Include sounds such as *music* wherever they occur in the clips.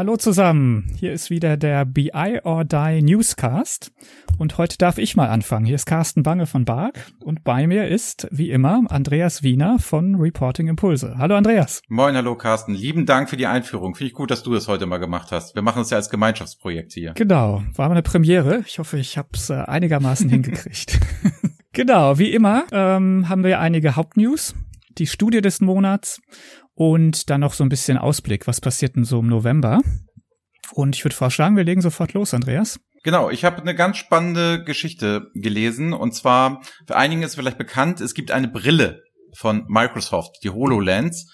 Hallo zusammen, hier ist wieder der BI or Die Newscast und heute darf ich mal anfangen. Hier ist Carsten Bange von Bark und bei mir ist, wie immer, Andreas Wiener von Reporting Impulse. Hallo Andreas. Moin, hallo Carsten. Lieben Dank für die Einführung. Finde ich gut, dass du das heute mal gemacht hast. Wir machen es ja als Gemeinschaftsprojekt hier. Genau, war mal eine Premiere. Ich hoffe, ich habe es äh, einigermaßen *laughs* hingekriegt. *laughs* genau, wie immer ähm, haben wir einige Hauptnews, die Studie des Monats und dann noch so ein bisschen Ausblick, was passiert denn so im November. Und ich würde vorschlagen, wir legen sofort los, Andreas. Genau, ich habe eine ganz spannende Geschichte gelesen. Und zwar, für einigen ist vielleicht bekannt, es gibt eine Brille von Microsoft, die HoloLens,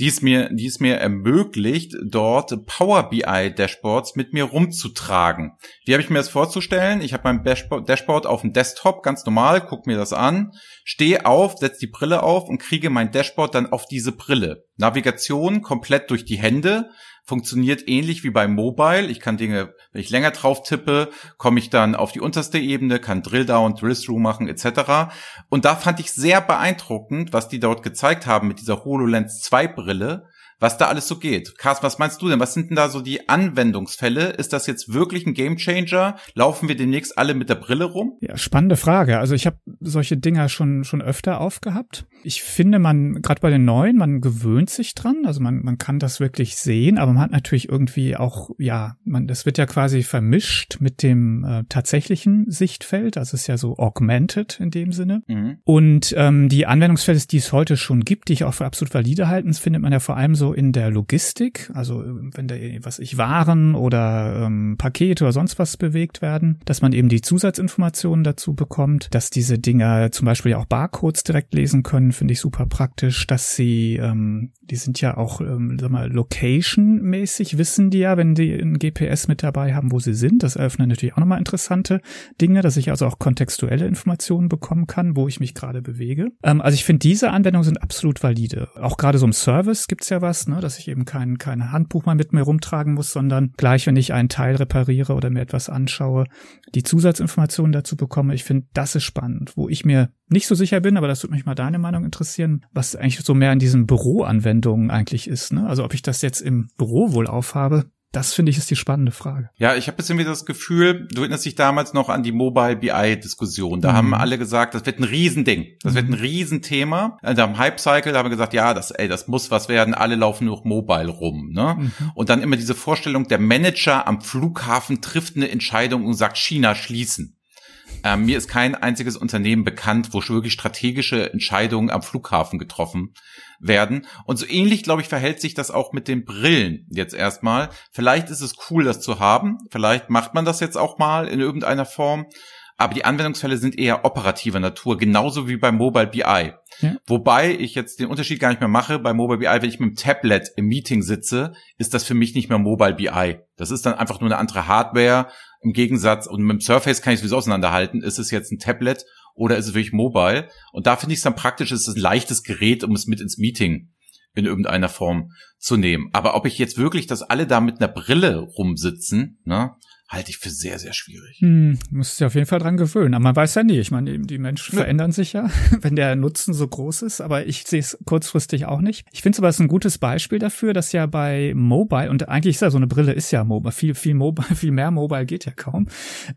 die es mir, die es mir ermöglicht, dort Power BI Dashboards mit mir rumzutragen. Wie habe ich mir das vorzustellen? Ich habe mein Dashboard auf dem Desktop, ganz normal, guck mir das an, stehe auf, setze die Brille auf und kriege mein Dashboard dann auf diese Brille. Navigation komplett durch die Hände, funktioniert ähnlich wie beim Mobile. Ich kann Dinge, wenn ich länger drauf tippe, komme ich dann auf die unterste Ebene, kann Drill Down, Drill Through machen etc. Und da fand ich sehr beeindruckend, was die dort gezeigt haben mit dieser HoloLens 2 Brille, was da alles so geht. Carsten, was meinst du denn? Was sind denn da so die Anwendungsfälle? Ist das jetzt wirklich ein Gamechanger? Laufen wir demnächst alle mit der Brille rum? Ja, spannende Frage. Also ich habe solche Dinger schon schon öfter aufgehabt. Ich finde, man gerade bei den neuen, man gewöhnt sich dran. Also man man kann das wirklich sehen, aber man hat natürlich irgendwie auch ja, man das wird ja quasi vermischt mit dem äh, tatsächlichen Sichtfeld. Also es ist ja so augmented in dem Sinne. Mhm. Und ähm, die Anwendungsfälle, die es heute schon gibt, die ich auch für absolut valide halten, findet man ja vor allem so in der Logistik, also wenn da was ich Waren oder ähm, Pakete oder sonst was bewegt werden, dass man eben die Zusatzinformationen dazu bekommt, dass diese Dinger zum Beispiel auch Barcodes direkt lesen können, finde ich super praktisch, dass sie, ähm, die sind ja auch, ähm, sag mal, Location-mäßig, wissen die ja, wenn die ein GPS mit dabei haben, wo sie sind. Das eröffnet natürlich auch nochmal interessante Dinge, dass ich also auch kontextuelle Informationen bekommen kann, wo ich mich gerade bewege. Ähm, also ich finde, diese Anwendungen sind absolut valide. Auch gerade so im Service gibt's ja was, ne, dass ich eben kein, kein Handbuch mal mit mir rumtragen muss, sondern gleich, wenn ich einen Teil repariere oder mir etwas anschaue, die Zusatzinformationen dazu bekomme. Ich finde, das ist spannend, wo ich mir nicht so sicher bin, aber das würde mich mal deine Meinung interessieren, was eigentlich so mehr in diesen Büroanwendungen eigentlich ist. Ne? Also ob ich das jetzt im Büro wohl aufhabe, das finde ich ist die spannende Frage. Ja, ich habe bisschen wieder das Gefühl, du erinnerst dich damals noch an die Mobile BI-Diskussion. Da mhm. haben alle gesagt, das wird ein Riesending. Das mhm. wird ein mhm. Riesenthema. Also am Hype-Cycle haben wir gesagt, ja, das, ey, das muss was werden. Alle laufen nur Mobile rum. Ne? Mhm. Und dann immer diese Vorstellung, der Manager am Flughafen trifft eine Entscheidung und sagt, China schließen. Ähm, mir ist kein einziges Unternehmen bekannt, wo wirklich strategische Entscheidungen am Flughafen getroffen werden. Und so ähnlich, glaube ich, verhält sich das auch mit den Brillen jetzt erstmal. Vielleicht ist es cool, das zu haben. Vielleicht macht man das jetzt auch mal in irgendeiner Form. Aber die Anwendungsfälle sind eher operativer Natur, genauso wie beim Mobile BI. Ja. Wobei ich jetzt den Unterschied gar nicht mehr mache. Bei Mobile BI, wenn ich mit dem Tablet im Meeting sitze, ist das für mich nicht mehr Mobile BI. Das ist dann einfach nur eine andere Hardware im Gegensatz, und mit dem Surface kann ich sowieso auseinanderhalten, ist es jetzt ein Tablet oder ist es wirklich mobile? Und da finde ich es dann praktisch, es ist ein leichtes Gerät, um es mit ins Meeting in irgendeiner Form zu nehmen. Aber ob ich jetzt wirklich, dass alle da mit einer Brille rumsitzen, ne, halte ich für sehr, sehr schwierig. Hm, muss sich auf jeden Fall dran gewöhnen. Aber man weiß ja nie. Ich meine, die Menschen ja. verändern sich ja, *laughs* wenn der Nutzen so groß ist. Aber ich sehe es kurzfristig auch nicht. Ich finde es aber ein gutes Beispiel dafür, dass ja bei Mobile, und eigentlich ist ja so eine Brille ist ja Mobile, viel, viel Mobile, *laughs* viel mehr Mobile geht ja kaum.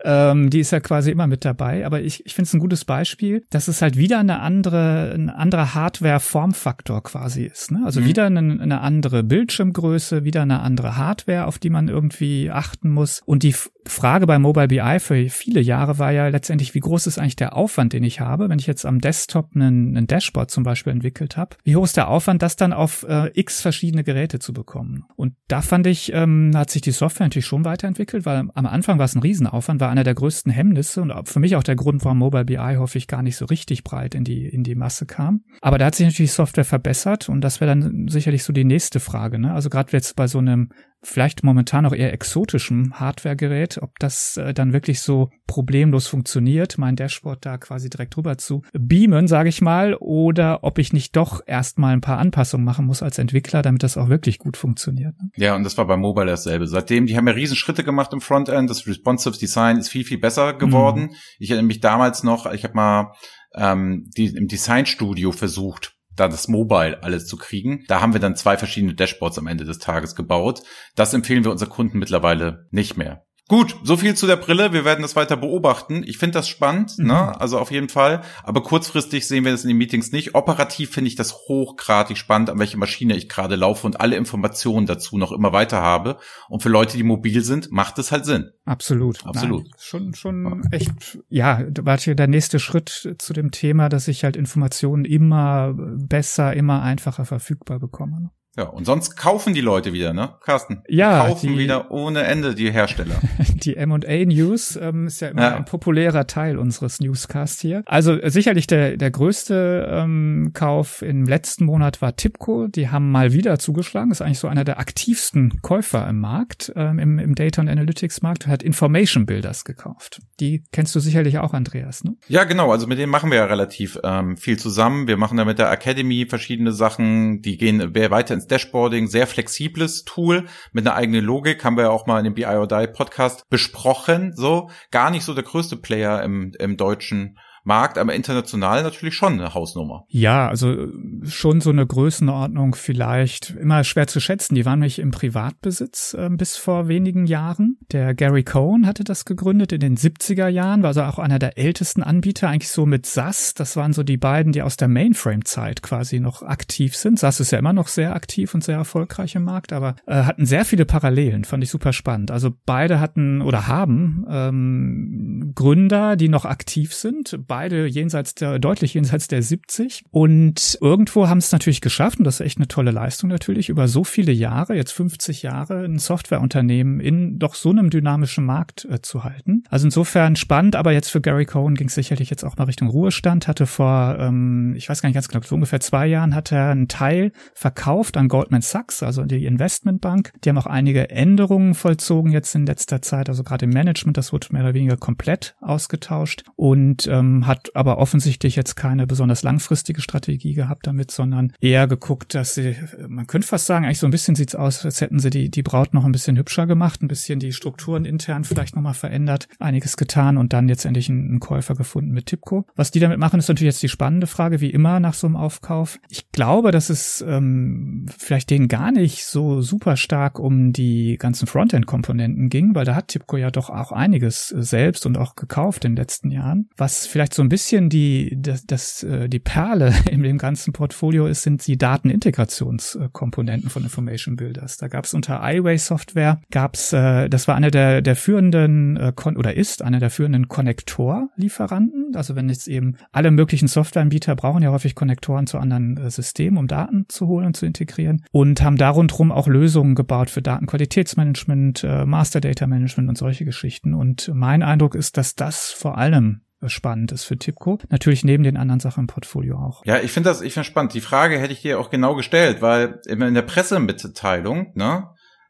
Ähm, die ist ja quasi immer mit dabei. Aber ich, ich finde es ein gutes Beispiel, dass es halt wieder eine andere, ein anderer Hardware-Formfaktor quasi ist. Ne? Also mhm. wieder eine, eine andere Bildschirmgröße, wieder eine andere Hardware, auf die man irgendwie achten muss. Und die Frage bei Mobile BI für viele Jahre war ja letztendlich, wie groß ist eigentlich der Aufwand, den ich habe, wenn ich jetzt am Desktop einen, einen Dashboard zum Beispiel entwickelt habe? Wie hoch ist der Aufwand, das dann auf äh, x verschiedene Geräte zu bekommen? Und da fand ich, ähm, hat sich die Software natürlich schon weiterentwickelt, weil am Anfang war es ein Riesenaufwand, war einer der größten Hemmnisse und für mich auch der Grund, warum Mobile BI hoffe ich gar nicht so richtig breit in die, in die Masse kam. Aber da hat sich natürlich die Software verbessert und das wäre dann sicherlich so die nächste Frage. Ne? Also gerade jetzt bei so einem vielleicht momentan auch eher exotischem Hardware-Gerät, ob das äh, dann wirklich so problemlos funktioniert, mein Dashboard da quasi direkt rüber zu beamen, sage ich mal, oder ob ich nicht doch erstmal ein paar Anpassungen machen muss als Entwickler, damit das auch wirklich gut funktioniert. Ne? Ja, und das war bei Mobile dasselbe. Seitdem, die haben ja riesen Schritte gemacht im Frontend, das Responsive Design ist viel, viel besser geworden. Mhm. Ich erinnere mich damals noch, ich habe mal ähm, die, im Designstudio versucht, da das Mobile alles zu kriegen. Da haben wir dann zwei verschiedene Dashboards am Ende des Tages gebaut. Das empfehlen wir unseren Kunden mittlerweile nicht mehr. Gut, so viel zu der Brille. Wir werden das weiter beobachten. Ich finde das spannend, mhm. ne? Also auf jeden Fall. Aber kurzfristig sehen wir das in den Meetings nicht. Operativ finde ich das hochgradig spannend, an welche Maschine ich gerade laufe und alle Informationen dazu noch immer weiter habe. Und für Leute, die mobil sind, macht es halt Sinn. Absolut. Absolut. Nein, schon, schon echt, ja, war hier der nächste Schritt zu dem Thema, dass ich halt Informationen immer besser, immer einfacher verfügbar bekomme. Ja, und sonst kaufen die Leute wieder, ne, Carsten? Ja. Die kaufen die, wieder ohne Ende die Hersteller. *laughs* die M&A News ähm, ist ja immer ja. ein populärer Teil unseres Newscasts hier. Also äh, sicherlich der, der größte ähm, Kauf im letzten Monat war Tipco. Die haben mal wieder zugeschlagen. Ist eigentlich so einer der aktivsten Käufer im Markt, ähm, im, im Data und Analytics Markt. Hat Information Builders gekauft. Die kennst du sicherlich auch, Andreas, ne? Ja, genau. Also mit denen machen wir ja relativ ähm, viel zusammen. Wir machen da mit der Academy verschiedene Sachen. Die gehen weiter ins Dashboarding, sehr flexibles Tool mit einer eigenen Logik, haben wir ja auch mal in dem BI or Die Podcast besprochen, so. Gar nicht so der größte Player im, im deutschen Markt, aber international natürlich schon eine Hausnummer. Ja, also schon so eine Größenordnung vielleicht immer schwer zu schätzen. Die waren nämlich im Privatbesitz äh, bis vor wenigen Jahren. Der Gary Cohn hatte das gegründet in den 70er Jahren, war also auch einer der ältesten Anbieter, eigentlich so mit SAS. Das waren so die beiden, die aus der Mainframe-Zeit quasi noch aktiv sind. SAS ist ja immer noch sehr aktiv und sehr erfolgreich im Markt, aber äh, hatten sehr viele Parallelen, fand ich super spannend. Also beide hatten oder haben ähm, Gründer, die noch aktiv sind beide jenseits der, deutlich jenseits der 70. Und irgendwo haben es natürlich geschafft, und das ist echt eine tolle Leistung natürlich, über so viele Jahre, jetzt 50 Jahre, ein Softwareunternehmen in doch so einem dynamischen Markt äh, zu halten. Also insofern spannend, aber jetzt für Gary Cohen ging es sicherlich jetzt auch mal Richtung Ruhestand, hatte vor, ähm, ich weiß gar nicht ganz genau, so ungefähr zwei Jahren hat er einen Teil verkauft an Goldman Sachs, also die Investmentbank. Die haben auch einige Änderungen vollzogen jetzt in letzter Zeit, also gerade im Management, das wurde mehr oder weniger komplett ausgetauscht und ähm, hat aber offensichtlich jetzt keine besonders langfristige Strategie gehabt damit, sondern eher geguckt, dass sie, man könnte fast sagen, eigentlich so ein bisschen sieht's aus, als hätten sie die, die Braut noch ein bisschen hübscher gemacht, ein bisschen die Strukturen intern vielleicht nochmal verändert, einiges getan und dann jetzt endlich einen, einen Käufer gefunden mit Tipco. Was die damit machen, ist natürlich jetzt die spannende Frage, wie immer nach so einem Aufkauf. Ich glaube, dass es ähm, vielleicht denen gar nicht so super stark um die ganzen Frontend-Komponenten ging, weil da hat Tipco ja doch auch einiges selbst und auch gekauft in den letzten Jahren, was vielleicht so ein bisschen die, das, das, äh, die Perle *laughs* in dem ganzen Portfolio ist, sind die Datenintegrationskomponenten von Information Builders. Da gab es unter iWay Software, gab's, äh, das war einer der, der führenden, äh, oder ist einer der führenden Konnektorlieferanten. Also wenn jetzt eben alle möglichen Softwareanbieter brauchen ja häufig Konnektoren zu anderen Systemen, um Daten zu holen und zu integrieren und haben darunter auch Lösungen gebaut für Datenqualitätsmanagement, Master Data Management und solche Geschichten. Und mein Eindruck ist, dass das vor allem spannend ist für Tipco. Natürlich neben den anderen Sachen im Portfolio auch. Ja, ich finde das, ich finde spannend. Die Frage hätte ich dir auch genau gestellt, weil in der Pressemitteilung, ne,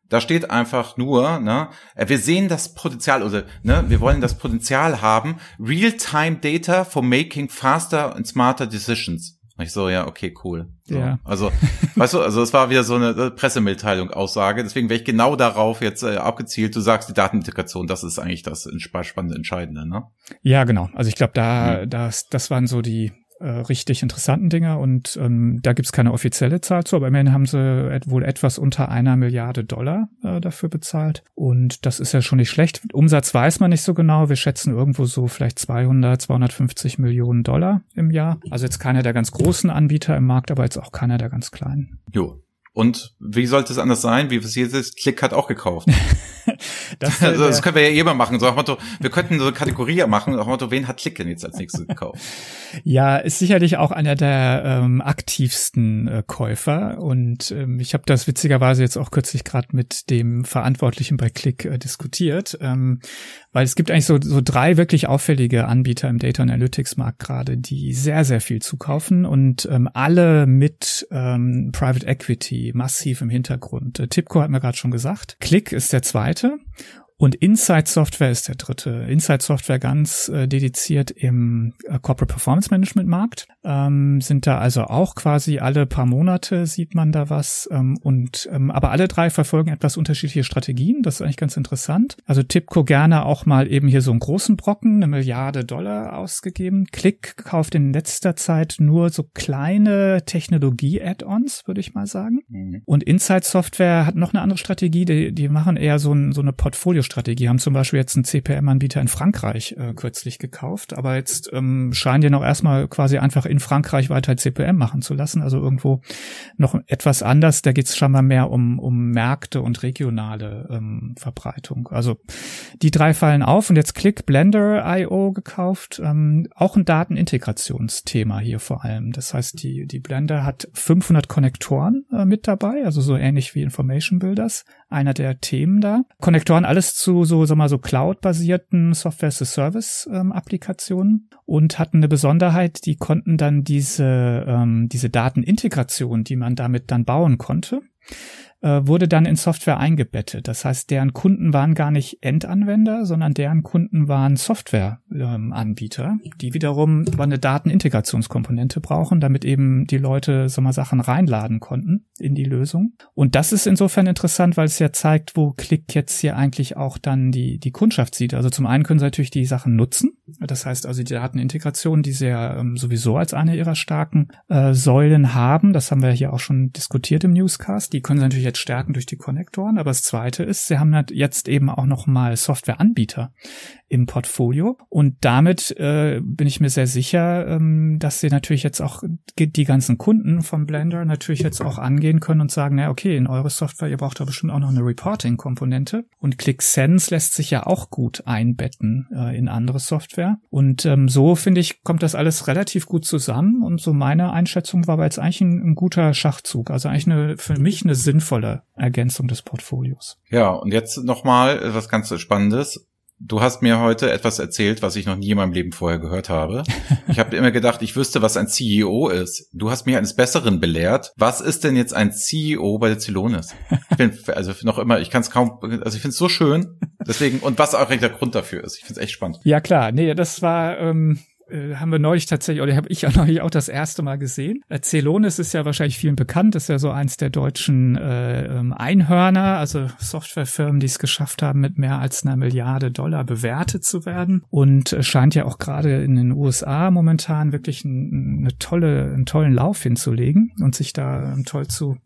da steht einfach nur, ne, wir sehen das Potenzial oder ne, wir wollen das Potenzial haben, Real-Time Data for making faster and smarter decisions. Ich so, ja, okay, cool. So. Ja. Also, *laughs* weißt du, also es war wieder so eine äh, Pressemitteilung, Aussage. Deswegen wäre ich genau darauf jetzt äh, abgezielt. Du sagst, die Datenintegration, das ist eigentlich das spannende, entscheidende, ne? Ja, genau. Also ich glaube, da, mhm. das, das waren so die äh, richtig interessanten Dinger und ähm, da gibt's keine offizielle Zahl zu, aber immerhin haben sie et wohl etwas unter einer Milliarde Dollar äh, dafür bezahlt und das ist ja schon nicht schlecht. Umsatz weiß man nicht so genau, wir schätzen irgendwo so vielleicht 200, 250 Millionen Dollar im Jahr. Also jetzt keiner der ganz großen Anbieter im Markt, aber jetzt auch keiner der ganz kleinen. Jo, und wie sollte es anders sein? Wie es jetzt ist, Klick hat auch gekauft. *laughs* das, also, das können wir ja eh mal machen. So nach Motto, wir könnten so eine Kategorie machen, nach Motto, wen hat Klick denn jetzt als nächstes gekauft? *laughs* ja, ist sicherlich auch einer der ähm, aktivsten äh, Käufer. Und ähm, ich habe das witzigerweise jetzt auch kürzlich gerade mit dem Verantwortlichen bei Klick äh, diskutiert. Ähm, Weil es gibt eigentlich so, so drei wirklich auffällige Anbieter im Data Analytics Markt gerade, die sehr, sehr viel zukaufen und ähm, alle mit ähm, Private Equity massiv im Hintergrund. Äh, Tipco hat mir gerade schon gesagt. Click ist der zweite und Insight Software ist der dritte. Insight Software ganz äh, dediziert im äh, Corporate Performance Management Markt. Ähm, sind da also auch quasi alle paar Monate sieht man da was. Ähm, und ähm, aber alle drei verfolgen etwas unterschiedliche Strategien. Das ist eigentlich ganz interessant. Also Tipco gerne auch mal eben hier so einen großen Brocken, eine Milliarde Dollar ausgegeben. Click kauft in letzter Zeit nur so kleine Technologie-Add-ons, würde ich mal sagen. Mhm. Und Insight Software hat noch eine andere Strategie. Die, die machen eher so, ein, so eine Portfolio Strategie, haben zum Beispiel jetzt einen CPM-Anbieter in Frankreich äh, kürzlich gekauft, aber jetzt ähm, scheinen die noch erstmal quasi einfach in Frankreich weiter CPM machen zu lassen, also irgendwo noch etwas anders. Da geht es scheinbar mehr um, um Märkte und regionale ähm, Verbreitung. Also die drei fallen auf und jetzt Click Blender IO gekauft, ähm, auch ein Datenintegrationsthema hier vor allem. Das heißt, die, die Blender hat 500 Konnektoren äh, mit dabei, also so ähnlich wie Information Builders, einer der Themen da. Konnektoren alles zu so, sag mal, so Cloud-basierten Software-as-a-Service-Applikationen ähm, und hatten eine Besonderheit, die konnten dann diese, ähm, diese Datenintegration, die man damit dann bauen konnte, wurde dann in Software eingebettet. Das heißt, deren Kunden waren gar nicht Endanwender, sondern deren Kunden waren Softwareanbieter, ähm, die wiederum eine Datenintegrationskomponente brauchen, damit eben die Leute so mal Sachen reinladen konnten in die Lösung. Und das ist insofern interessant, weil es ja zeigt, wo Klick jetzt hier eigentlich auch dann die, die Kundschaft sieht. Also zum einen können sie natürlich die Sachen nutzen. Das heißt also die Datenintegration, die sie ja ähm, sowieso als eine ihrer starken äh, Säulen haben. Das haben wir hier auch schon diskutiert im Newscast. Die können sie natürlich jetzt stärken durch die Konnektoren. Aber das zweite ist, sie haben halt jetzt eben auch nochmal Softwareanbieter im Portfolio. Und damit äh, bin ich mir sehr sicher, ähm, dass sie natürlich jetzt auch die ganzen Kunden von Blender natürlich jetzt auch angehen können und sagen, na okay, in eure Software, ihr braucht da bestimmt auch noch eine Reporting-Komponente. Und ClickSense lässt sich ja auch gut einbetten äh, in andere Software. Und ähm, so, finde ich, kommt das alles relativ gut zusammen. Und so meine Einschätzung war aber jetzt eigentlich ein, ein guter Schachzug. Also eigentlich eine, für mich eine sinnvolle Ergänzung des Portfolios. Ja, und jetzt nochmal was ganz Spannendes. Du hast mir heute etwas erzählt, was ich noch nie in meinem Leben vorher gehört habe. *laughs* Ich habe immer gedacht, ich wüsste, was ein CEO ist. Du hast mich eines Besseren belehrt. Was ist denn jetzt ein CEO bei der Zilonis? Ich bin *laughs* also noch immer, ich kann es kaum, also ich finde es so schön. Deswegen und was auch der Grund dafür ist. Ich finde es echt spannend. Ja klar, nee, das war ähm, äh, haben wir neulich tatsächlich, oder habe ich ja *laughs* neulich auch das erste Mal gesehen. Äh, Celonis ist ja wahrscheinlich vielen bekannt, ist ja so eins der deutschen äh, ähm, Einhörner, also Softwarefirmen, die es geschafft haben, mit mehr als einer Milliarde Dollar bewertet zu werden und äh, scheint ja auch gerade in den USA momentan wirklich ein, eine tolle, einen tollen Lauf hinzulegen und sich da ähm, toll zu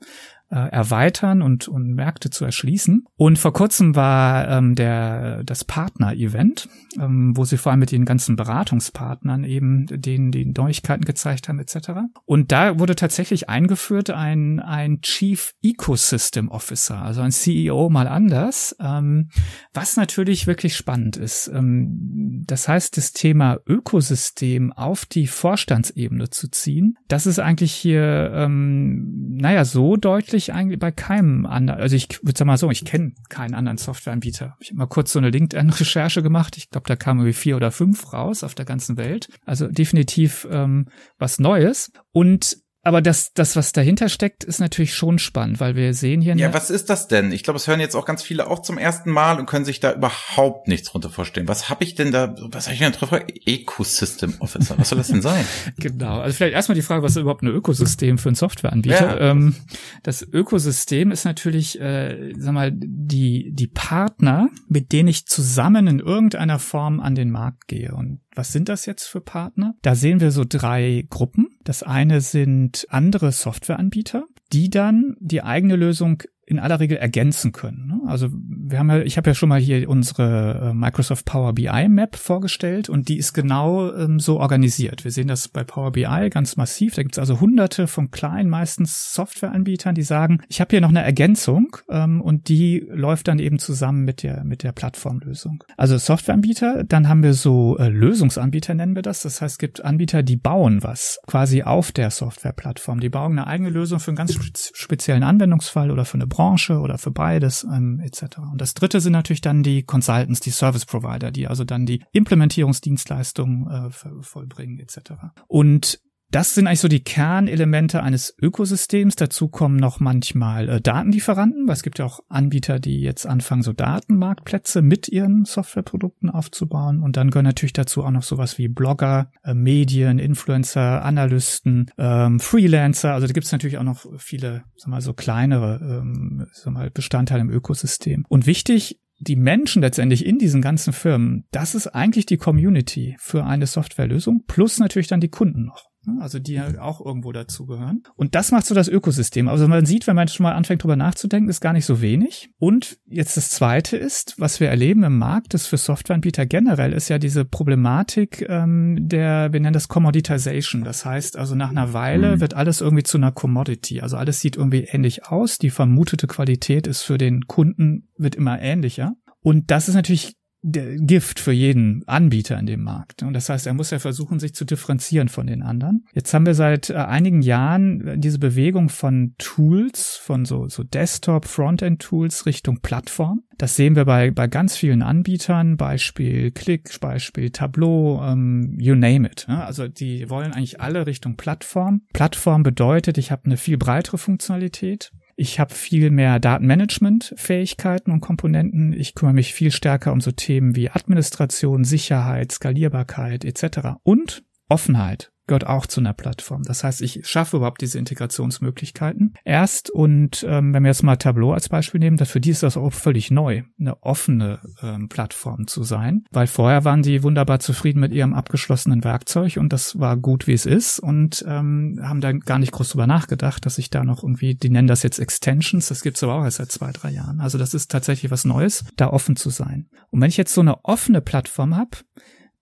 erweitern und, und Märkte zu erschließen. Und vor kurzem war ähm, der das Partner-Event, ähm, wo sie vor allem mit den ganzen Beratungspartnern eben denen die Neuigkeiten gezeigt haben etc. Und da wurde tatsächlich eingeführt ein ein Chief Ecosystem Officer, also ein CEO mal anders, ähm, was natürlich wirklich spannend ist. Ähm, das heißt, das Thema Ökosystem auf die Vorstandsebene zu ziehen, das ist eigentlich hier, ähm, naja, so deutlich ich eigentlich bei keinem anderen, also ich würde sagen mal so, ich kenne keinen anderen Softwareanbieter. Ich habe mal kurz so eine LinkedIn-Recherche gemacht. Ich glaube, da kamen irgendwie vier oder fünf raus auf der ganzen Welt. Also definitiv ähm, was Neues. Und aber das, das, was dahinter steckt, ist natürlich schon spannend, weil wir sehen hier. Ja, was ist das denn? Ich glaube, es hören jetzt auch ganz viele auch zum ersten Mal und können sich da überhaupt nichts drunter vorstellen. Was habe ich denn da, was habe ich denn drauf? Ecosystem Officer. Was soll das denn sein? *laughs* genau. Also vielleicht erstmal die Frage, was ist überhaupt ein Ökosystem für einen Softwareanbieter? Ja. Ähm, das Ökosystem ist natürlich, äh, sag mal, die, die Partner, mit denen ich zusammen in irgendeiner Form an den Markt gehe. Und was sind das jetzt für Partner? Da sehen wir so drei Gruppen. Das eine sind andere Softwareanbieter, die dann die eigene Lösung in aller Regel ergänzen können. Ne? Also wir haben ja, ich habe ja schon mal hier unsere äh, Microsoft Power BI Map vorgestellt und die ist genau ähm, so organisiert. Wir sehen das bei Power BI ganz massiv. Da gibt es also hunderte von kleinen, meistens Softwareanbietern, die sagen, ich habe hier noch eine Ergänzung ähm, und die läuft dann eben zusammen mit der mit der Plattformlösung. Also Softwareanbieter, dann haben wir so äh, Lösungsanbieter nennen wir das. Das heißt, es gibt Anbieter, die bauen was quasi auf der Softwareplattform. Die bauen eine eigene Lösung für einen ganz speziellen Anwendungsfall oder für eine Branche oder für beides ähm, etc. Und das dritte sind natürlich dann die Consultants, die Service Provider, die also dann die Implementierungsdienstleistungen äh, vollbringen etc. Und das sind eigentlich so die Kernelemente eines Ökosystems. Dazu kommen noch manchmal äh, Datenlieferanten, weil es gibt ja auch Anbieter, die jetzt anfangen, so Datenmarktplätze mit ihren Softwareprodukten aufzubauen. Und dann gehören natürlich dazu auch noch sowas wie Blogger, äh, Medien, Influencer, Analysten, ähm, Freelancer. Also da gibt es natürlich auch noch viele, sag mal, so kleinere ähm, sag mal, Bestandteile im Ökosystem. Und wichtig die Menschen letztendlich in diesen ganzen Firmen, das ist eigentlich die Community für eine Softwarelösung, plus natürlich dann die Kunden noch. Ne? also die ja auch irgendwo dazugehören. Und das macht so das Ökosystem. Also man sieht, wenn man schon mal anfängt drüber nachzudenken, ist gar nicht so wenig. Und jetzt das Zweite ist, was wir erleben im Markt, ist für Softwareanbieter generell, ist ja diese Problematik ähm, der, wir nennen das Commoditization. Das heißt also nach einer Weile mhm. wird alles irgendwie zu einer Commodity. Also alles sieht irgendwie ähnlich aus. Die vermutete Qualität ist für den Kunden, wird immer ähnlicher. Und das ist natürlich Gift für jeden Anbieter in dem Markt. Und das heißt, er muss ja versuchen, sich zu differenzieren von den anderen. Jetzt haben wir seit äh, einigen Jahren äh, diese Bewegung von Tools, von so, so Desktop, Frontend Tools Richtung Plattform. Das sehen wir bei, bei ganz vielen Anbietern, Beispiel Click, Beispiel Tableau, ähm, you name it. Ne? Also die wollen eigentlich alle Richtung Plattform. Plattform bedeutet, ich habe eine viel breitere Funktionalität. Ich habe viel mehr Datenmanagement-Fähigkeiten und Komponenten. Ich kümmere mich viel stärker um so Themen wie Administration, Sicherheit, Skalierbarkeit etc. und Offenheit gehört auch zu einer Plattform. Das heißt, ich schaffe überhaupt diese Integrationsmöglichkeiten erst und ähm, wenn wir jetzt mal Tableau als Beispiel nehmen, für die ist das auch völlig neu, eine offene ähm, Plattform zu sein, weil vorher waren die wunderbar zufrieden mit ihrem abgeschlossenen Werkzeug und das war gut, wie es ist und ähm, haben da gar nicht groß drüber nachgedacht, dass ich da noch irgendwie, die nennen das jetzt Extensions, das gibt's aber auch erst seit zwei, drei Jahren. Also das ist tatsächlich was Neues, da offen zu sein. Und wenn ich jetzt so eine offene Plattform habe,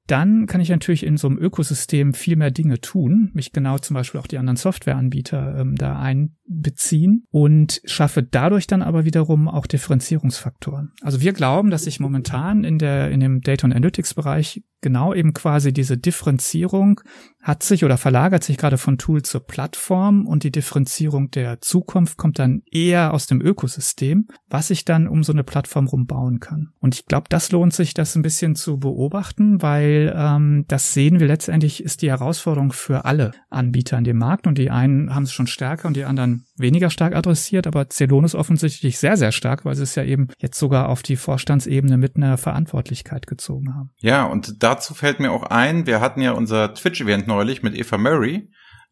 dann kann ich natürlich in so einem Ökosystem viel mehr Dinge tun, mich genau zum Beispiel auch die anderen Softwareanbieter ähm, da einbeziehen und schaffe dadurch dann aber wiederum auch Differenzierungsfaktoren. Also wir glauben, dass sich momentan in der in dem Data Analytics Bereich genau eben quasi diese Differenzierung hat sich oder verlagert sich gerade von Tool zur Plattform und die Differenzierung der Zukunft kommt dann eher aus dem Ökosystem, was ich dann um so eine Plattform rumbauen kann. Und ich glaube, das lohnt sich, das ein bisschen zu beobachten, weil ähm, das sehen wir letztendlich ist die Herausforderung für alle Anbieter in dem Markt und die einen haben es schon stärker und die anderen weniger stark adressiert, aber Celonis offensichtlich sehr, sehr stark, weil sie es ja eben jetzt sogar auf die Vorstandsebene mit einer Verantwortlichkeit gezogen haben. Ja, und dazu fällt mir auch ein, wir hatten ja unser Twitch-Event neulich mit Eva Murray.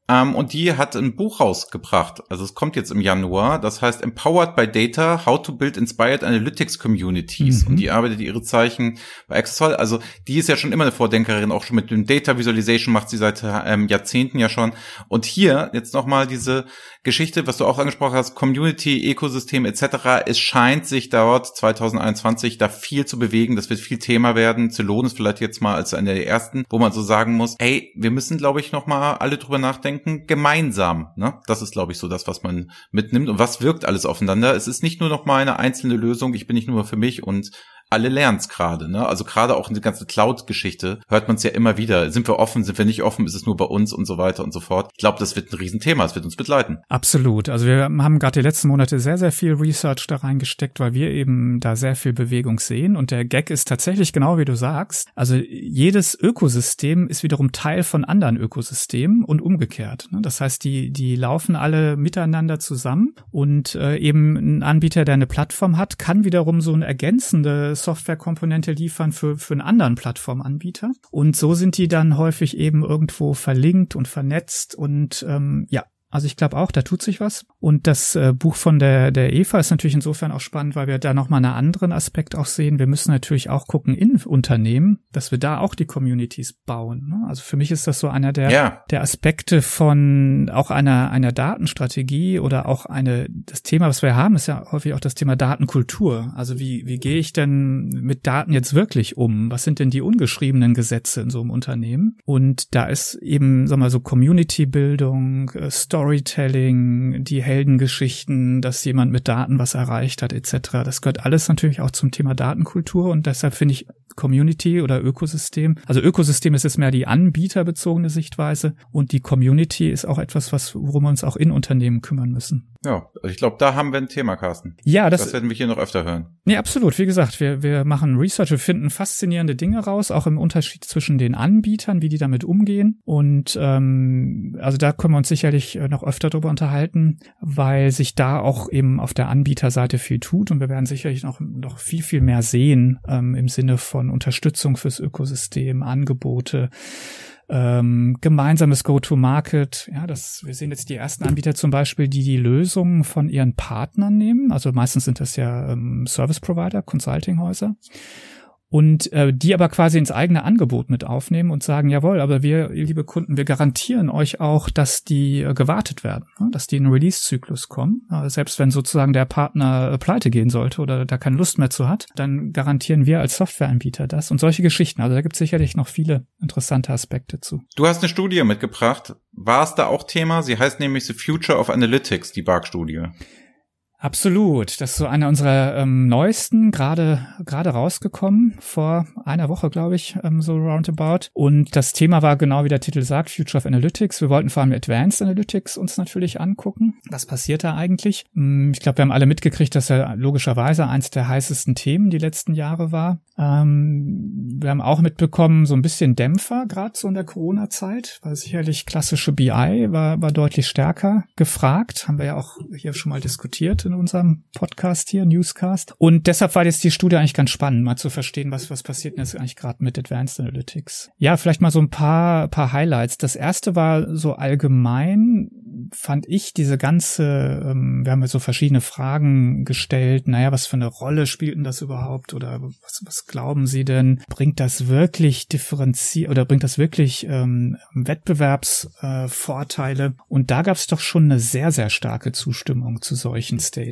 Ähm, und die hat ein Buch rausgebracht. Also es kommt jetzt im Januar. Das heißt Empowered by Data, How to Build Inspired Analytics Communities. Mhm. Und die arbeitet ihre Zeichen bei Exasol. Also die ist ja schon immer eine Vordenkerin, auch schon mit dem Data Visualization macht sie seit ähm, Jahrzehnten ja schon. Und hier jetzt nochmal diese Geschichte, was du auch angesprochen hast, Community, Ökosystem etc. Es scheint sich dort 2021 da viel zu bewegen. Das wird viel Thema werden. Zylon ist vielleicht jetzt mal als eine der ersten, wo man so sagen muss, hey, wir müssen, glaube ich, noch mal alle drüber nachdenken, gemeinsam. Ne? Das ist, glaube ich, so das, was man mitnimmt und was wirkt alles aufeinander. Es ist nicht nur noch mal eine einzelne Lösung. Ich bin nicht nur für mich und alle lernen es gerade. Ne? Also gerade auch in der ganzen Cloud-Geschichte hört man es ja immer wieder. Sind wir offen, sind wir nicht offen, ist es nur bei uns und so weiter und so fort. Ich glaube, das wird ein Riesenthema, es wird uns begleiten. Absolut. Also wir haben gerade die letzten Monate sehr, sehr viel Research da reingesteckt, weil wir eben da sehr viel Bewegung sehen. Und der Gag ist tatsächlich genau wie du sagst. Also jedes Ökosystem ist wiederum Teil von anderen Ökosystemen und umgekehrt. Ne? Das heißt, die, die laufen alle miteinander zusammen und äh, eben ein Anbieter, der eine Plattform hat, kann wiederum so ein ergänzende Softwarekomponente liefern für, für einen anderen Plattformanbieter. Und so sind die dann häufig eben irgendwo verlinkt und vernetzt und ähm, ja, also ich glaube auch, da tut sich was. Und das äh, Buch von der, der Eva ist natürlich insofern auch spannend, weil wir da nochmal einen anderen Aspekt auch sehen. Wir müssen natürlich auch gucken in Unternehmen, dass wir da auch die Communities bauen. Ne? Also für mich ist das so einer der, ja. der Aspekte von auch einer, einer Datenstrategie oder auch eine, das Thema, was wir haben, ist ja häufig auch das Thema Datenkultur. Also wie, wie gehe ich denn mit Daten jetzt wirklich um? Was sind denn die ungeschriebenen Gesetze in so einem Unternehmen? Und da ist eben, sagen wir mal, so Community-Bildung, äh, Story Storytelling, die Heldengeschichten, dass jemand mit Daten was erreicht hat, etc. Das gehört alles natürlich auch zum Thema Datenkultur und deshalb finde ich Community oder Ökosystem. Also Ökosystem ist jetzt mehr die anbieterbezogene Sichtweise und die Community ist auch etwas, was, worum wir uns auch in Unternehmen kümmern müssen. Ja, also ich glaube, da haben wir ein Thema, Carsten. Ja, das, das werden wir hier noch öfter hören. Nee, absolut. Wie gesagt, wir, wir machen Research, wir finden faszinierende Dinge raus, auch im Unterschied zwischen den Anbietern, wie die damit umgehen. Und ähm, also da können wir uns sicherlich äh, noch öfter drüber unterhalten, weil sich da auch eben auf der Anbieterseite viel tut und wir werden sicherlich noch, noch viel, viel mehr sehen ähm, im Sinne von Unterstützung fürs Ökosystem, Angebote ähm, gemeinsames Go-to-Market. Ja, das, wir sehen jetzt die ersten Anbieter zum Beispiel, die die Lösungen von ihren Partnern nehmen. Also meistens sind das ja ähm, Service Provider, Consulting-Häuser und äh, die aber quasi ins eigene Angebot mit aufnehmen und sagen, jawohl, aber wir, liebe Kunden, wir garantieren euch auch, dass die äh, gewartet werden, ne? dass die in einen Release-Zyklus kommen. Äh, selbst wenn sozusagen der Partner äh, pleite gehen sollte oder da keine Lust mehr zu hat, dann garantieren wir als Softwareanbieter das und solche Geschichten. Also da gibt es sicherlich noch viele interessante Aspekte zu. Du hast eine Studie mitgebracht. War es da auch Thema? Sie heißt nämlich The Future of Analytics, die BARC-Studie. Absolut. Das ist so einer unserer ähm, neuesten, gerade gerade rausgekommen, vor einer Woche, glaube ich, ähm, so roundabout. Und das Thema war genau wie der Titel sagt, Future of Analytics. Wir wollten vor allem Advanced Analytics uns natürlich angucken. Was passiert da eigentlich? Hm, ich glaube, wir haben alle mitgekriegt, dass er logischerweise eins der heißesten Themen die letzten Jahre war. Ähm, wir haben auch mitbekommen, so ein bisschen Dämpfer, gerade so in der Corona-Zeit, weil sicherlich klassische BI war, war deutlich stärker gefragt. Haben wir ja auch hier schon mal diskutiert in unserem Podcast hier, Newscast. Und deshalb war jetzt die Studie eigentlich ganz spannend, mal zu verstehen, was, was passiert denn jetzt eigentlich gerade mit Advanced Analytics. Ja, vielleicht mal so ein paar, paar Highlights. Das erste war so allgemein, fand ich diese ganze, ähm, wir haben ja so verschiedene Fragen gestellt, naja, was für eine Rolle spielt denn das überhaupt oder was, was glauben Sie denn? Bringt das wirklich differenziert oder bringt das wirklich ähm, Wettbewerbsvorteile? Äh, Und da gab es doch schon eine sehr, sehr starke Zustimmung zu solchen Statements.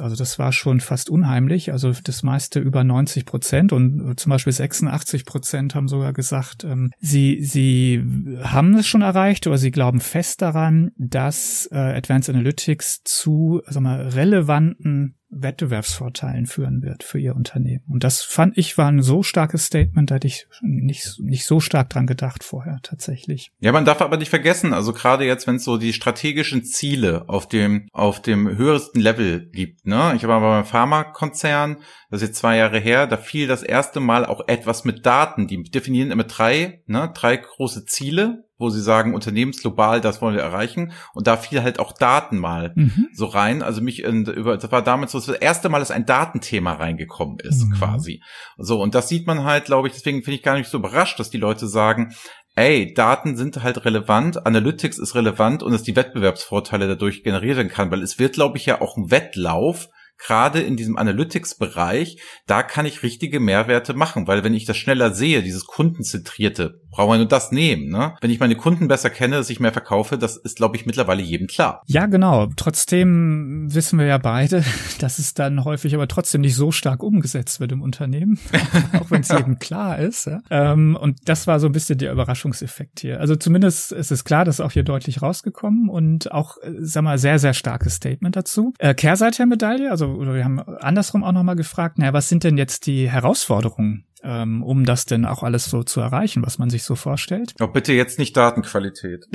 Also das war schon fast unheimlich. Also das meiste über 90 Prozent und zum Beispiel 86 Prozent haben sogar gesagt, ähm, sie, sie haben es schon erreicht oder sie glauben fest daran, dass äh, Advanced Analytics zu sag mal, relevanten Wettbewerbsvorteilen führen wird für ihr Unternehmen. Und das fand ich war ein so starkes Statement, da hätte ich nicht, nicht so stark dran gedacht vorher tatsächlich. Ja, man darf aber nicht vergessen, also gerade jetzt, wenn es so die strategischen Ziele auf dem, auf dem höchsten Level gibt, ne? Ich war beim Pharmakonzern, das ist jetzt zwei Jahre her, da fiel das erste Mal auch etwas mit Daten. Die definieren immer drei, ne, drei große Ziele wo sie sagen, unternehmensglobal, das wollen wir erreichen. Und da fiel halt auch Daten mal mhm. so rein. Also mich, über, das war damals so das erste Mal, dass ein Datenthema reingekommen ist, mhm. quasi. So, und das sieht man halt, glaube ich, deswegen finde ich gar nicht so überrascht, dass die Leute sagen, ey, Daten sind halt relevant, Analytics ist relevant und dass die Wettbewerbsvorteile dadurch generieren kann, weil es wird, glaube ich, ja auch ein Wettlauf gerade in diesem Analytics-Bereich, da kann ich richtige Mehrwerte machen, weil wenn ich das schneller sehe, dieses Kundenzentrierte, brauchen wir nur das nehmen. Ne? Wenn ich meine Kunden besser kenne, dass ich mehr verkaufe, das ist, glaube ich, mittlerweile jedem klar. Ja, genau. Trotzdem wissen wir ja beide, *laughs* dass es dann häufig aber trotzdem nicht so stark umgesetzt wird im Unternehmen, *laughs* auch wenn es jedem klar ist. Ja? Ähm, und das war so ein bisschen der Überraschungseffekt hier. Also zumindest ist es klar, das ist auch hier deutlich rausgekommen und auch, äh, sag mal, sehr, sehr starkes Statement dazu. Äh, Kehrseite der Medaille, also oder wir haben andersrum auch nochmal gefragt, naja, was sind denn jetzt die Herausforderungen ähm, um das denn auch alles so zu erreichen, was man sich so vorstellt. Oh, bitte jetzt nicht Datenqualität. *laughs*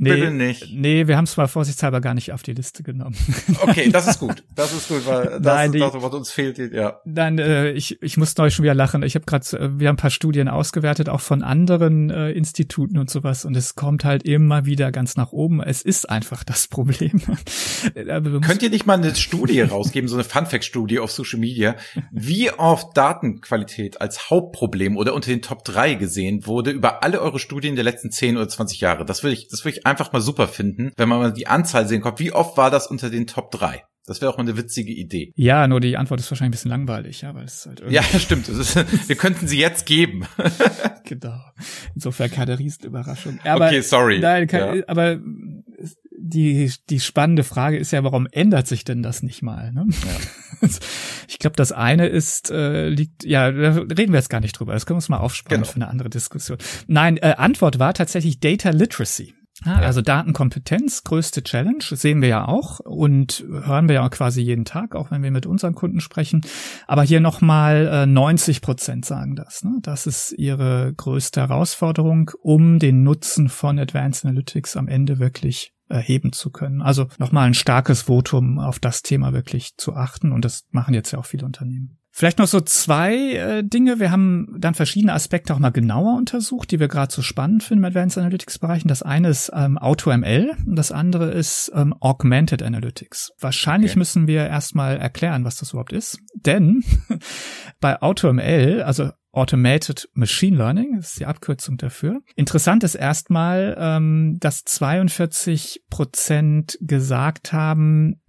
Nee, Bitte nicht. Nee, wir haben es mal vorsichtshalber gar nicht auf die Liste genommen. *laughs* Okay, das ist gut. Das ist gut, weil das nein, ist das, was uns fehlt. Ja. Nein, äh, ich, ich muss neu schon wieder lachen. Ich habe gerade, äh, wir haben ein paar Studien ausgewertet, auch von anderen äh, Instituten und sowas. Und es kommt halt immer wieder ganz nach oben. Es ist einfach das Problem. *laughs* Könnt ihr nicht mal eine Studie rausgeben, so eine Funfact-Studie auf Social Media, wie oft Datenqualität als Hauptproblem oder unter den Top 3 gesehen wurde über alle eure Studien der letzten 10 oder 20 Jahre? Das würde ich, das würde ich einfach mal super finden, wenn man mal die Anzahl sehen kommt. Wie oft war das unter den Top 3? Das wäre auch mal eine witzige Idee. Ja, nur die Antwort ist wahrscheinlich ein bisschen langweilig, ja, weil es halt irgendwie Ja, *laughs* stimmt. Ist, wir könnten sie jetzt geben. *laughs* genau. Insofern keine Riesenüberraschung. Aber, okay, sorry. Nein, keine, ja. aber die, die spannende Frage ist ja, warum ändert sich denn das nicht mal? Ne? Ja. *laughs* Ich glaube, das eine ist, äh, liegt, ja, da reden wir jetzt gar nicht drüber. Das können wir uns mal aufsparen genau. für eine andere Diskussion. Nein, äh, Antwort war tatsächlich Data Literacy. Ja, also Datenkompetenz, größte Challenge, sehen wir ja auch und hören wir ja quasi jeden Tag, auch wenn wir mit unseren Kunden sprechen. Aber hier nochmal äh, 90 Prozent sagen das. Ne? Das ist ihre größte Herausforderung, um den Nutzen von Advanced Analytics am Ende wirklich erheben zu können. Also nochmal ein starkes Votum auf das Thema wirklich zu achten und das machen jetzt ja auch viele Unternehmen. Vielleicht noch so zwei äh, Dinge. Wir haben dann verschiedene Aspekte auch mal genauer untersucht, die wir gerade so spannend finden im Advanced Analytics Bereichen. Das eine ist ähm, AutoML und das andere ist ähm, Augmented Analytics. Wahrscheinlich okay. müssen wir erstmal erklären, was das überhaupt ist. Denn *laughs* bei AutoML, also Automated Machine Learning, das ist die Abkürzung dafür. Interessant ist erstmal, ähm, dass 42 Prozent gesagt haben,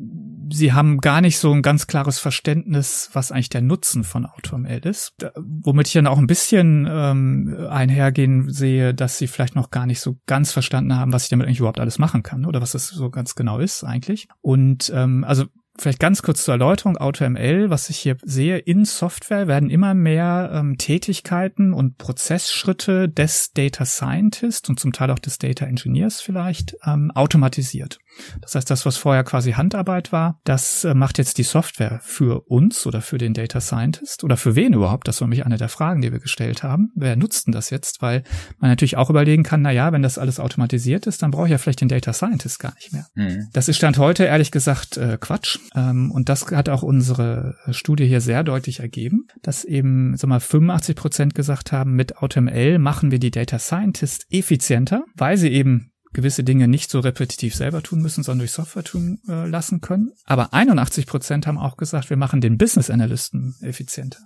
sie haben gar nicht so ein ganz klares Verständnis, was eigentlich der Nutzen von AutoML ist. Da, womit ich dann auch ein bisschen ähm, einhergehen sehe, dass sie vielleicht noch gar nicht so ganz verstanden haben, was ich damit eigentlich überhaupt alles machen kann oder was das so ganz genau ist eigentlich. Und ähm, also Vielleicht ganz kurz zur Erläuterung, AutoML, was ich hier sehe, in Software werden immer mehr ähm, Tätigkeiten und Prozessschritte des Data Scientist und zum Teil auch des Data Engineers vielleicht ähm, automatisiert. Das heißt, das, was vorher quasi Handarbeit war, das äh, macht jetzt die Software für uns oder für den Data Scientist oder für wen überhaupt? Das war nämlich eine der Fragen, die wir gestellt haben. Wer nutzt denn das jetzt? Weil man natürlich auch überlegen kann, na ja, wenn das alles automatisiert ist, dann brauche ich ja vielleicht den Data Scientist gar nicht mehr. Mhm. Das ist Stand heute ehrlich gesagt äh, Quatsch. Ähm, und das hat auch unsere Studie hier sehr deutlich ergeben, dass eben, sag mal, 85 Prozent gesagt haben, mit AutoML machen wir die Data Scientist effizienter, weil sie eben gewisse Dinge nicht so repetitiv selber tun müssen, sondern durch Software tun äh, lassen können. Aber 81 Prozent haben auch gesagt, wir machen den Business Analysten effizienter.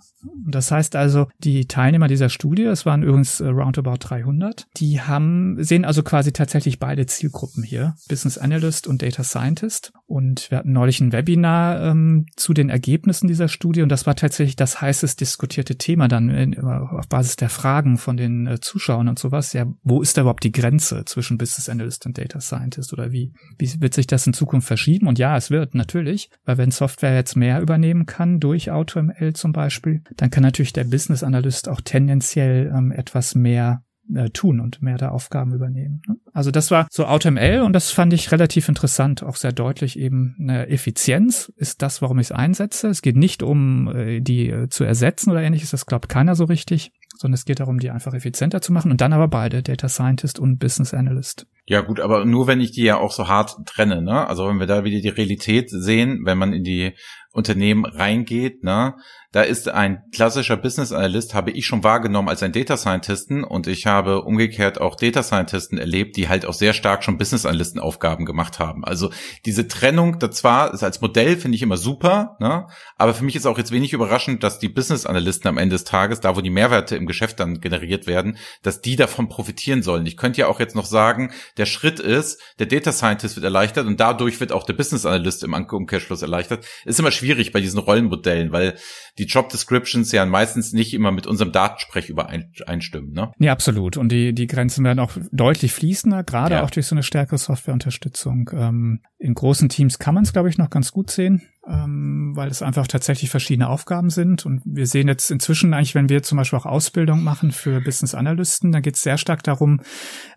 Und das heißt also, die Teilnehmer dieser Studie, es waren übrigens äh, roundabout 300, die haben, sehen also quasi tatsächlich beide Zielgruppen hier, Business Analyst und Data Scientist. Und wir hatten neulich ein Webinar ähm, zu den Ergebnissen dieser Studie und das war tatsächlich das heißest diskutierte Thema dann in, auf Basis der Fragen von den äh, Zuschauern und sowas. Ja, wo ist da überhaupt die Grenze zwischen Business Analyst und Data Scientist oder wie, wie wird sich das in Zukunft verschieben? Und ja, es wird natürlich, weil wenn Software jetzt mehr übernehmen kann durch AutoML zum Beispiel, dann kann natürlich der Business Analyst auch tendenziell ähm, etwas mehr äh, tun und mehr der Aufgaben übernehmen. Ne? Also das war so AutoML und das fand ich relativ interessant, auch sehr deutlich eben eine Effizienz ist das, warum ich es einsetze. Es geht nicht um äh, die äh, zu ersetzen oder ähnliches, das glaubt keiner so richtig, sondern es geht darum, die einfach effizienter zu machen und dann aber beide, Data Scientist und Business Analyst. Ja gut, aber nur wenn ich die ja auch so hart trenne, ne? Also wenn wir da wieder die Realität sehen, wenn man in die Unternehmen reingeht, ne? Da ist ein klassischer Business Analyst, habe ich schon wahrgenommen als ein Data Scientisten und ich habe umgekehrt auch Data Scientisten erlebt, die halt auch sehr stark schon Business Analysten Aufgaben gemacht haben. Also diese Trennung, das zwar ist als Modell finde ich immer super, ne? aber für mich ist auch jetzt wenig überraschend, dass die Business Analysten am Ende des Tages, da wo die Mehrwerte im Geschäft dann generiert werden, dass die davon profitieren sollen. Ich könnte ja auch jetzt noch sagen, der Schritt ist, der Data Scientist wird erleichtert und dadurch wird auch der Business Analyst im Umkehrschluss erleichtert. Ist immer schwierig bei diesen Rollenmodellen, weil die Job Descriptions ja meistens nicht immer mit unserem Datensprech übereinstimmen. Ne? Nee, absolut. Und die, die Grenzen werden auch deutlich fließender, gerade ja. auch durch so eine stärkere Softwareunterstützung. Ähm, in großen Teams kann man es, glaube ich, noch ganz gut sehen ähm, weil es einfach tatsächlich verschiedene Aufgaben sind. Und wir sehen jetzt inzwischen eigentlich, wenn wir zum Beispiel auch Ausbildung machen für Business Analysten, dann geht es sehr stark darum,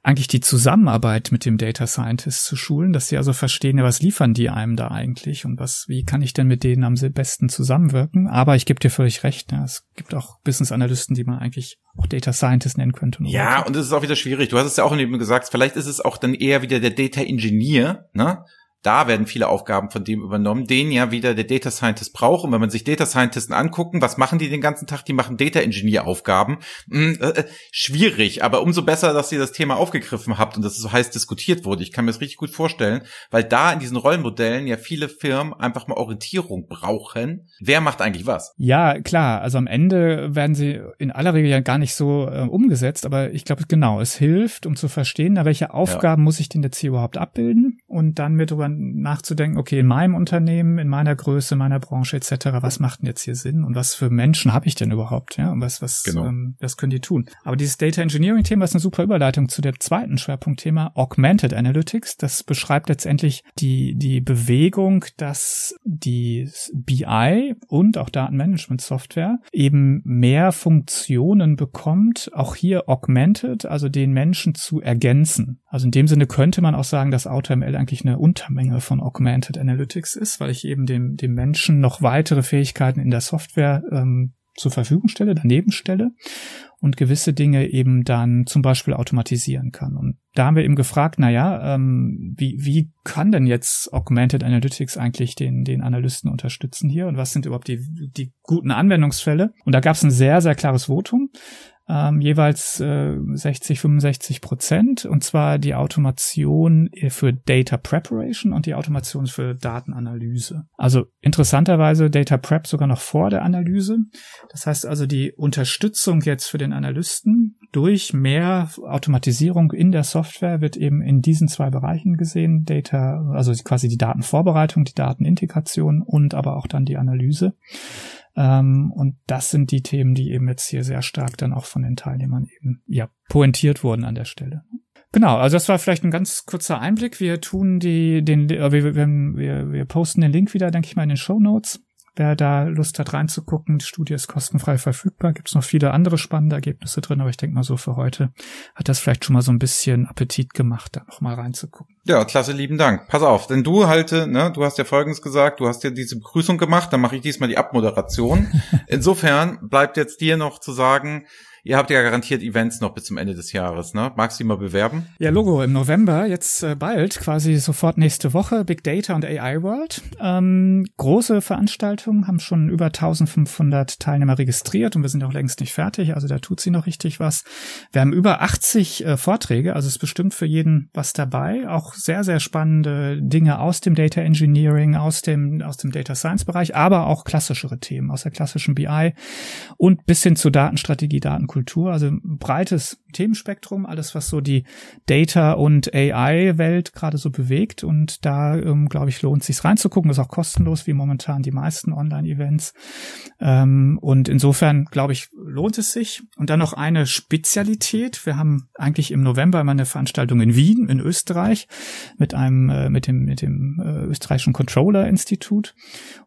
eigentlich die Zusammenarbeit mit dem Data Scientist zu schulen, dass sie also verstehen, ja, was liefern die einem da eigentlich und was, wie kann ich denn mit denen am besten zusammenwirken. Aber ich gebe dir völlig recht, ja, es gibt auch Business Analysten, die man eigentlich auch Data Scientist nennen könnte. Ja, und es ist auch wieder schwierig. Du hast es ja auch eben gesagt, vielleicht ist es auch dann eher wieder der Data Engineer, ne? Da werden viele Aufgaben von dem übernommen, den ja wieder der Data Scientist braucht. Und wenn man sich Data Scientisten angucken, was machen die den ganzen Tag? Die machen Data Engineer Aufgaben. Hm, äh, äh, schwierig, aber umso besser, dass ihr das Thema aufgegriffen habt und dass es so heiß diskutiert wurde. Ich kann mir das richtig gut vorstellen, weil da in diesen Rollenmodellen ja viele Firmen einfach mal Orientierung brauchen. Wer macht eigentlich was? Ja, klar. Also am Ende werden sie in aller Regel ja gar nicht so äh, umgesetzt, aber ich glaube genau, es hilft, um zu verstehen, na, welche Aufgaben ja. muss ich denn jetzt hier überhaupt abbilden und dann mir darüber darüber nachzudenken, okay, in meinem Unternehmen, in meiner Größe, meiner Branche etc., was macht denn jetzt hier Sinn und was für Menschen habe ich denn überhaupt, ja, und was, was, genau. ähm, was können die tun? Aber dieses Data Engineering-Thema ist eine super Überleitung zu dem zweiten Schwerpunktthema, Augmented Analytics. Das beschreibt letztendlich die, die Bewegung, dass die BI und auch Datenmanagement-Software eben mehr Funktionen bekommt, auch hier augmented, also den Menschen zu ergänzen. Also in dem Sinne könnte man auch sagen, dass AutoML eigentlich eine Untermenge von Augmented Analytics ist, weil ich eben dem, dem Menschen noch weitere Fähigkeiten in der Software ähm, zur Verfügung stelle, daneben stelle und gewisse Dinge eben dann zum Beispiel automatisieren kann. Und da haben wir eben gefragt, na ähm, wie, wie kann denn jetzt Augmented Analytics eigentlich den, den Analysten unterstützen hier und was sind überhaupt die, die guten Anwendungsfälle? Und da gab es ein sehr, sehr klares Votum ähm, jeweils äh, 60, 65 Prozent, und zwar die Automation für Data Preparation und die Automation für Datenanalyse. Also interessanterweise Data Prep sogar noch vor der Analyse. Das heißt also die Unterstützung jetzt für den Analysten durch mehr Automatisierung in der Software wird eben in diesen zwei Bereichen gesehen. Data, also quasi die Datenvorbereitung, die Datenintegration und aber auch dann die Analyse. Ähm, und das sind die Themen, die eben jetzt hier sehr stark dann auch von den Teilnehmern eben, ja, pointiert wurden an der Stelle. Genau, also das war vielleicht ein ganz kurzer Einblick. Wir tun die, den, äh, wir, wir, wir posten den Link wieder, denke ich mal, in den Show Notes. Wer da Lust hat reinzugucken, die Studie ist kostenfrei verfügbar. Gibt es noch viele andere spannende Ergebnisse drin, aber ich denke mal so für heute hat das vielleicht schon mal so ein bisschen Appetit gemacht, da noch mal reinzugucken. Ja, klasse, lieben Dank. Pass auf, denn du halte, ne, du hast ja Folgendes gesagt, du hast ja diese Begrüßung gemacht, dann mache ich diesmal die Abmoderation. *laughs* Insofern bleibt jetzt dir noch zu sagen, Ihr habt ja garantiert Events noch bis zum Ende des Jahres, ne? Magst du die mal bewerben? Ja, Logo im November, jetzt äh, bald, quasi sofort nächste Woche, Big Data und AI World. Ähm, große Veranstaltungen, haben schon über 1500 Teilnehmer registriert und wir sind auch längst nicht fertig, also da tut sie noch richtig was. Wir haben über 80 äh, Vorträge, also ist bestimmt für jeden was dabei. Auch sehr, sehr spannende Dinge aus dem Data Engineering, aus dem, aus dem Data Science Bereich, aber auch klassischere Themen aus der klassischen BI und bis hin zu Datenstrategie, Datenkultur Kultur, also ein breites Themenspektrum, alles was so die Data und AI Welt gerade so bewegt. Und da ähm, glaube ich lohnt sich reinzugucken, ist auch kostenlos wie momentan die meisten Online Events ähm, und insofern glaube ich lohnt es sich. Und dann noch eine Spezialität, wir haben eigentlich im November immer eine Veranstaltung in Wien in Österreich mit einem äh, mit dem mit dem äh, österreichischen Controller Institut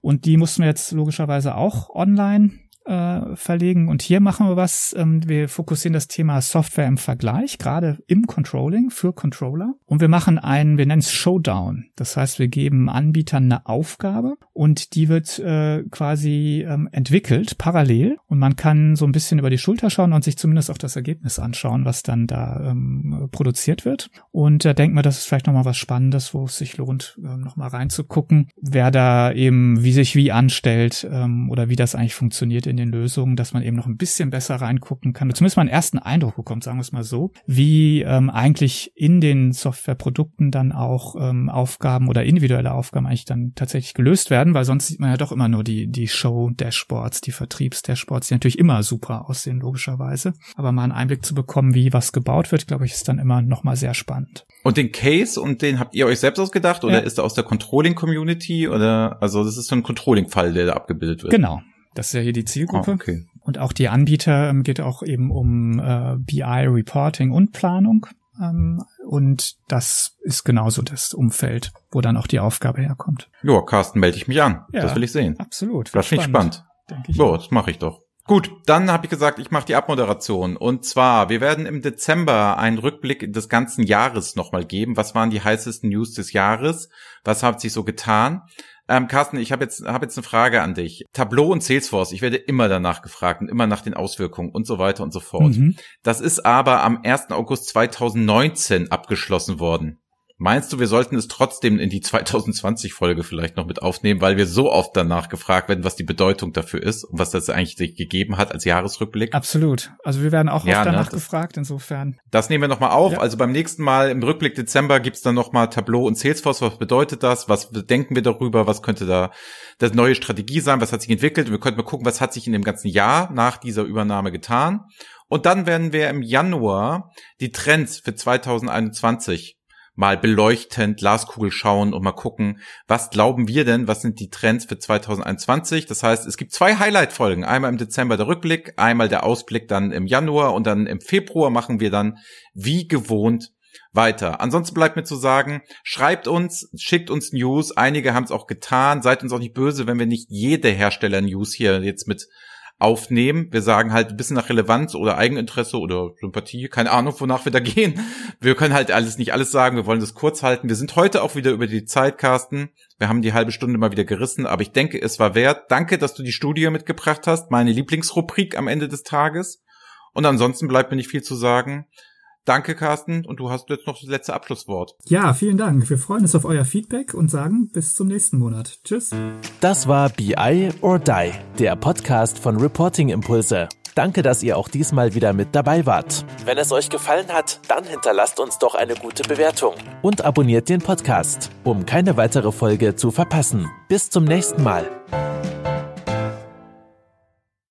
und die mussten wir jetzt logischerweise auch online äh, verlegen. Und hier machen wir was. Ähm, wir fokussieren das Thema Software im Vergleich, gerade im Controlling für Controller. Und wir machen einen, wir nennen es Showdown. Das heißt, wir geben Anbietern eine Aufgabe und die wird äh, quasi ähm, entwickelt parallel. Und man kann so ein bisschen über die Schulter schauen und sich zumindest auch das Ergebnis anschauen, was dann da ähm, produziert wird. Und da denken wir, das ist vielleicht nochmal was Spannendes, wo es sich lohnt, äh, nochmal reinzugucken, wer da eben wie sich wie anstellt ähm, oder wie das eigentlich funktioniert in den Lösungen, dass man eben noch ein bisschen besser reingucken kann, zumindest mal einen ersten Eindruck bekommt, sagen wir es mal so, wie ähm, eigentlich in den Softwareprodukten dann auch ähm, Aufgaben oder individuelle Aufgaben eigentlich dann tatsächlich gelöst werden, weil sonst sieht man ja doch immer nur die, die Show-Dashboards, die Vertriebs-Dashboards, die natürlich immer super aussehen, logischerweise. Aber mal einen Einblick zu bekommen, wie was gebaut wird, glaube ich, ist dann immer nochmal sehr spannend. Und den Case, und den habt ihr euch selbst ausgedacht oder ja. ist er aus der Controlling-Community oder, also das ist so ein Controlling-Fall, der da abgebildet wird? Genau. Das ist ja hier die Zielgruppe. Oh, okay. Und auch die Anbieter ähm, geht auch eben um äh, BI Reporting und Planung. Ähm, und das ist genauso das Umfeld, wo dann auch die Aufgabe herkommt. Ja, Carsten, melde ich mich an. Ja, das will ich sehen. Absolut. Das finde ich spannend. Denke ich. Ja, das mache ich doch. Gut, dann habe ich gesagt, ich mache die Abmoderation. Und zwar, wir werden im Dezember einen Rückblick des ganzen Jahres nochmal geben. Was waren die heißesten News des Jahres? Was hat sich so getan? Ähm, Carsten, ich habe jetzt, hab jetzt eine Frage an dich. Tableau und Salesforce, ich werde immer danach gefragt und immer nach den Auswirkungen und so weiter und so fort. Mhm. Das ist aber am 1. August 2019 abgeschlossen worden. Meinst du, wir sollten es trotzdem in die 2020-Folge vielleicht noch mit aufnehmen, weil wir so oft danach gefragt werden, was die Bedeutung dafür ist und was das eigentlich gegeben hat als Jahresrückblick? Absolut. Also wir werden auch ja, oft ne, danach ne, gefragt, insofern. Das nehmen wir nochmal auf. Ja. Also beim nächsten Mal im Rückblick Dezember gibt's dann nochmal Tableau und Salesforce. Was bedeutet das? Was denken wir darüber? Was könnte da das neue Strategie sein? Was hat sich entwickelt? wir könnten mal gucken, was hat sich in dem ganzen Jahr nach dieser Übernahme getan? Und dann werden wir im Januar die Trends für 2021 mal beleuchtend, Glaskugel schauen und mal gucken, was glauben wir denn, was sind die Trends für 2021. Das heißt, es gibt zwei Highlight-Folgen. Einmal im Dezember der Rückblick, einmal der Ausblick dann im Januar und dann im Februar machen wir dann wie gewohnt weiter. Ansonsten bleibt mir zu sagen, schreibt uns, schickt uns News. Einige haben es auch getan. Seid uns auch nicht böse, wenn wir nicht jede Hersteller-News hier jetzt mit aufnehmen. Wir sagen halt ein bisschen nach Relevanz oder Eigeninteresse oder Sympathie, keine Ahnung, wonach wir da *laughs* gehen. Wir können halt alles nicht alles sagen, wir wollen das kurz halten. Wir sind heute auch wieder über die Zeit, Carsten. Wir haben die halbe Stunde mal wieder gerissen, aber ich denke, es war wert. Danke, dass du die Studie mitgebracht hast, meine Lieblingsrubrik am Ende des Tages. Und ansonsten bleibt mir nicht viel zu sagen. Danke, Carsten, und du hast jetzt noch das letzte Abschlusswort. Ja, vielen Dank. Wir freuen uns auf euer Feedback und sagen bis zum nächsten Monat. Tschüss. Das war BI or Die, der Podcast von Reporting Impulse. Danke, dass ihr auch diesmal wieder mit dabei wart. Wenn es euch gefallen hat, dann hinterlasst uns doch eine gute Bewertung und abonniert den Podcast, um keine weitere Folge zu verpassen. Bis zum nächsten Mal.